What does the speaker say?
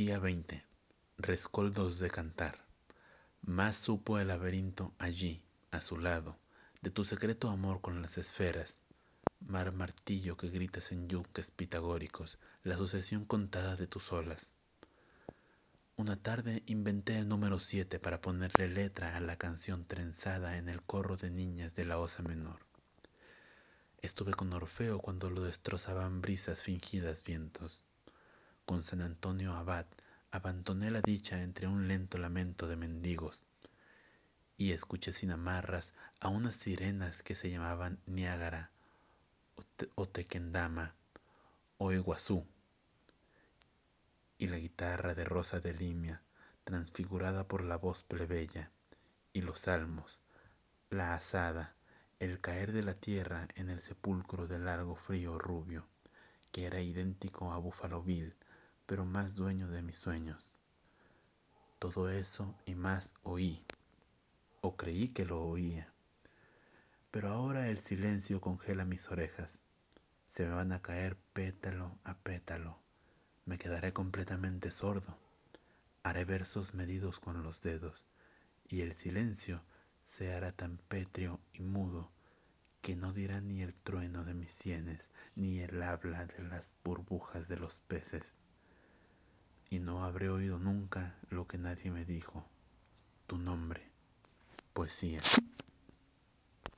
día veinte rescoldos de cantar. Más supo el laberinto allí a su lado de tu secreto amor con las esferas. Mar martillo que gritas en yunques pitagóricos la sucesión contada de tus olas. Una tarde inventé el número siete para ponerle letra a la canción trenzada en el corro de niñas de la osa menor. Estuve con orfeo cuando lo destrozaban brisas fingidas vientos con san antonio abad abandoné la dicha entre un lento lamento de mendigos y escuché sin amarras a unas sirenas que se llamaban niágara o tequendama o iguazú y la guitarra de rosa de limia transfigurada por la voz plebeya y los salmos la azada el caer de la tierra en el sepulcro del largo frío rubio que era idéntico a búfalo bill pero más dueño de mis sueños. Todo eso y más oí o creí que lo oía. Pero ahora el silencio congela mis orejas. Se me van a caer pétalo a pétalo. Me quedaré completamente sordo. Haré versos medidos con los dedos y el silencio se hará tan pétreo y mudo que no dirá ni el trueno de mis sienes ni el habla de las burbujas de los peces y no habré oído nunca lo que nadie me dijo tu nombre poesía